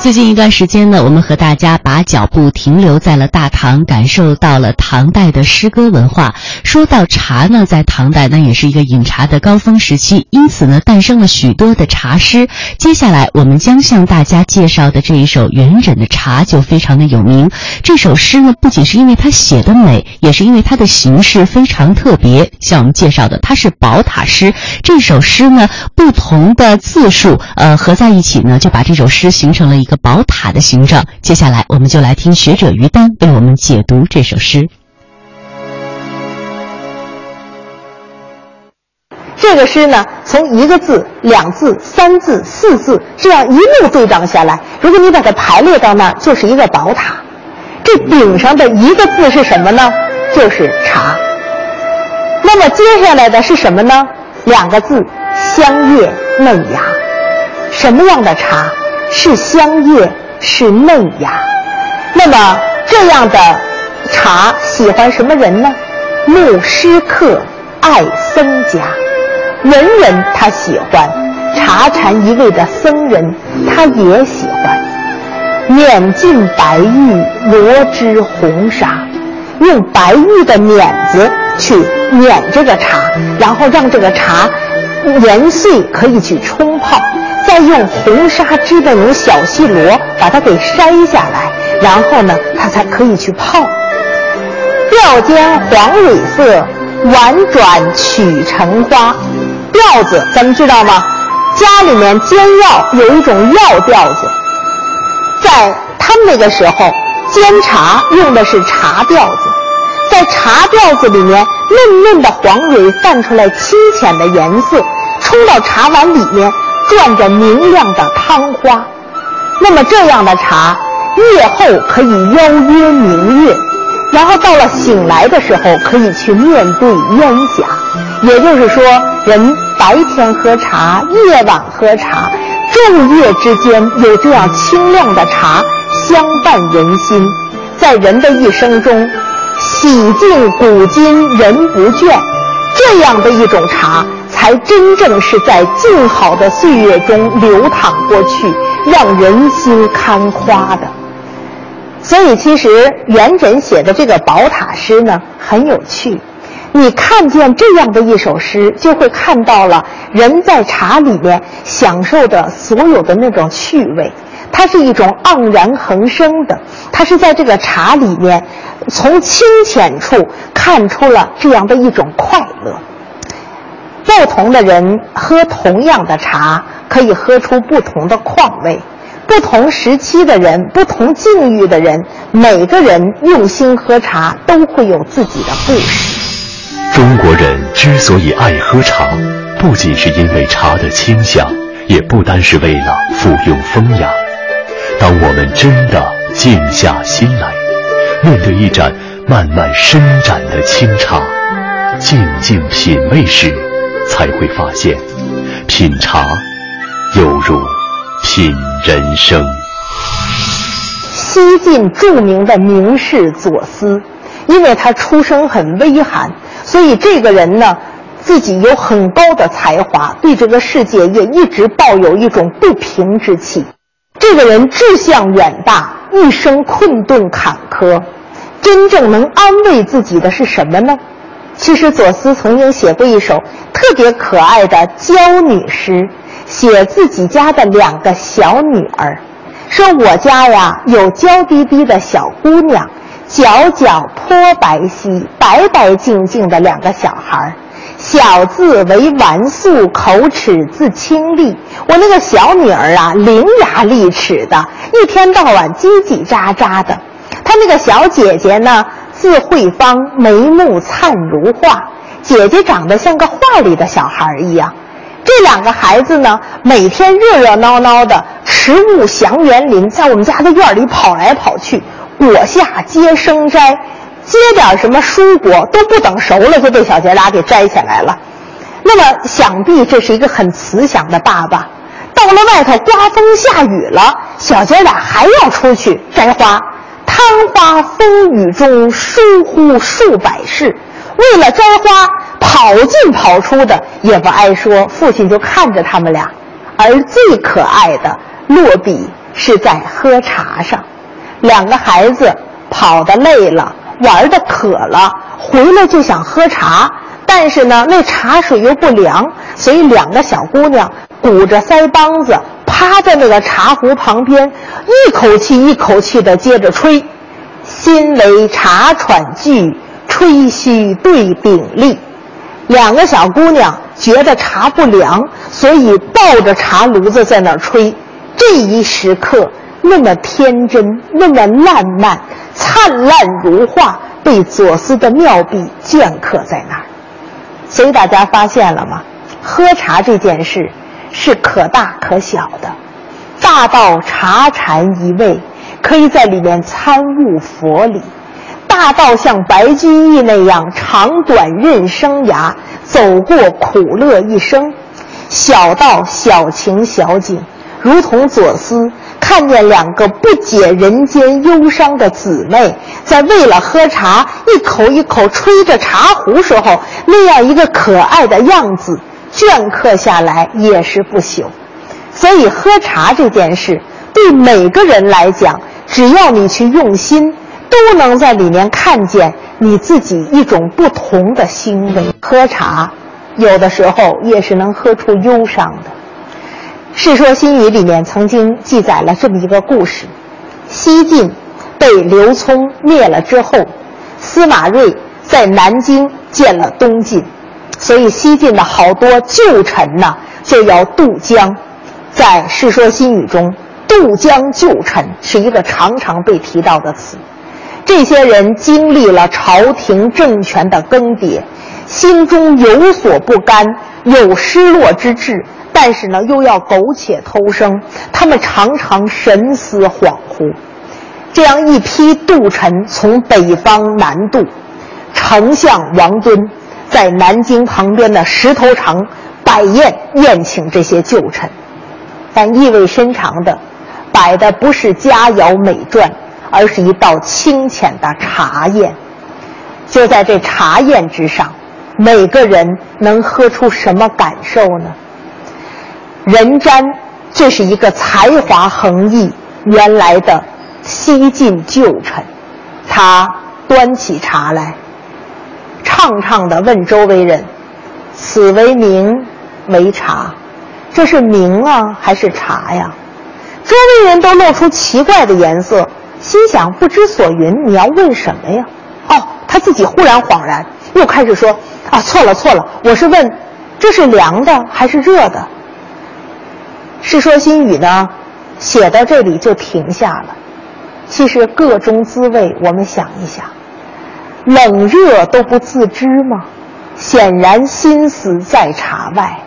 最近一段时间呢，我们和大家把脚步停留在了大唐，感受到了唐代的诗歌文化。说到茶呢，在唐代那也是一个饮茶的高峰时期，因此呢，诞生了许多的茶诗。接下来我们将向大家介绍的这一首元稹的《茶》就非常的有名。这首诗呢，不仅是因为它写的美，也是因为它的形式非常特别。像我们介绍的，它是宝塔诗。这首诗呢，不同的字数呃合在一起呢，就把这首诗形成了一个宝塔的形状。接下来，我们就来听学者于丹为我们解读这首诗。这个诗呢，从一个字、两字、三字、四字这样一路对仗下来，如果你把它排列到那儿，就是一个宝塔。这顶上的一个字是什么呢？就是茶。那么接下来的是什么呢？两个字：香叶嫩芽。什么样的茶？是香叶，是嫩芽。那么这样的茶喜欢什么人呢？牧师客，爱僧家。文人他喜欢，茶禅一味的僧人他也喜欢。碾尽白玉，罗织红纱，用白玉的碾子去碾这个茶，然后让这个茶研碎，可以去冲泡，再用红纱织的那小细罗把它给筛下来，然后呢，它才可以去泡。调间黄蕊色，婉转曲成花。调子咱们知道吗？家里面煎药有一种药调子，在他们那个时候煎茶用的是茶调子，在茶调子里面嫩嫩的黄蕊泛出来清浅的颜色，冲到茶碗里面转着明亮的汤花。那么这样的茶，夜后可以邀约明月，然后到了醒来的时候可以去面对烟霞。也就是说，人白天喝茶，夜晚喝茶，昼夜之间有这样清亮的茶相伴人心，在人的一生中，洗净古今人不倦，这样的一种茶，才真正是在静好的岁月中流淌过去，让人心堪夸的。所以，其实元稹写的这个宝塔诗呢，很有趣。你看见这样的一首诗，就会看到了人在茶里面享受的所有的那种趣味。它是一种盎然横生的，它是在这个茶里面，从清浅处看出了这样的一种快乐。不同的人喝同样的茶，可以喝出不同的况味。不同时期的人，不同境遇的人，每个人用心喝茶，都会有自己的故事。中国人之所以爱喝茶，不仅是因为茶的清香，也不单是为了附庸风雅。当我们真的静下心来，面对一盏慢慢伸展的清茶，静静品味时，才会发现，品茶犹如品人生。西晋著名的名士左思，因为他出生很微寒。所以这个人呢，自己有很高的才华，对这个世界也一直抱有一种不平之气。这个人志向远大，一生困顿坎坷，真正能安慰自己的是什么呢？其实左思曾经写过一首特别可爱的娇女诗，写自己家的两个小女儿，说我家呀有娇滴滴的小姑娘。皎皎泼白皙，白白净净的两个小孩儿，小字为完素，口齿自清丽。我那个小女儿啊，伶牙俐齿的，一天到晚叽叽喳喳的。她那个小姐姐呢，字慧芳，眉目灿如画。姐姐长得像个画里的小孩一样。这两个孩子呢，每天热热闹闹的，食物祥园林，在我们家的院里跑来跑去。果下接生摘，接点什么蔬果都不等熟了，就被小姐俩给摘下来了。那么想必这是一个很慈祥的爸爸。到了外头刮风下雨了，小姐俩还要出去摘花。贪花风雨中疏忽数百事，为了摘花跑进跑出的也不挨说。父亲就看着他们俩，而最可爱的落笔是在喝茶上。两个孩子跑得累了，玩的渴了，回来就想喝茶，但是呢，那茶水又不凉，所以两个小姑娘鼓着腮帮子，趴在那个茶壶旁边，一口气一口气的接着吹：“心为茶喘句，吹嘘对鼎立。”两个小姑娘觉得茶不凉，所以抱着茶炉子在那儿吹。这一时刻。那么天真，那么烂漫，灿烂如画，被左思的妙笔镌刻在那儿。所以大家发现了吗？喝茶这件事是可大可小的，大到茶禅一味，可以在里面参悟佛理；大到像白居易那样长短任生涯，走过苦乐一生；小到小情小景，如同左思。看见两个不解人间忧伤的姊妹，在为了喝茶一口一口吹着茶壶时候，那样一个可爱的样子，镌刻下来也是不朽。所以喝茶这件事，对每个人来讲，只要你去用心，都能在里面看见你自己一种不同的欣慰。喝茶，有的时候也是能喝出忧伤的。《世说新语》里面曾经记载了这么一个故事：西晋被刘聪灭了之后，司马睿在南京建了东晋，所以西晋的好多旧臣呢就要渡江。在《世说新语》中，“渡江旧臣”是一个常常被提到的词。这些人经历了朝廷政权的更迭，心中有所不甘，有失落之志。但是呢，又要苟且偷生，他们常常神思恍惚。这样一批渡臣从北方南渡，丞相王敦在南京旁边的石头城摆宴宴请这些旧臣，但意味深长的摆的不是佳肴美馔，而是一道清浅的茶宴。就在这茶宴之上，每个人能喝出什么感受呢？任瞻，这是一个才华横溢、原来的西晋旧臣。他端起茶来，畅畅地问周围人：“此为茗，为茶，这是茗啊，还是茶呀？”周围人都露出奇怪的颜色，心想不知所云。你要问什么呀？哦，他自己忽然恍然，又开始说：“啊，错了错了，我是问，这是凉的还是热的？”《世说新语》呢，写到这里就停下了。其实各中滋味，我们想一想，冷热都不自知吗？显然心思在茶外，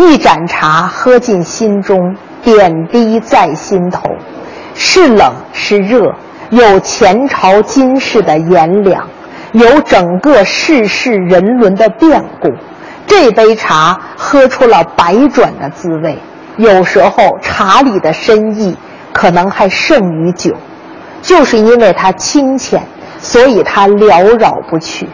一盏茶喝进心中，点滴在心头，是冷是热，有前朝今世的炎凉，有整个世事人伦的变故。这杯茶喝出了百转的滋味。有时候茶里的深意可能还胜于酒，就是因为它清浅，所以它缭绕不去。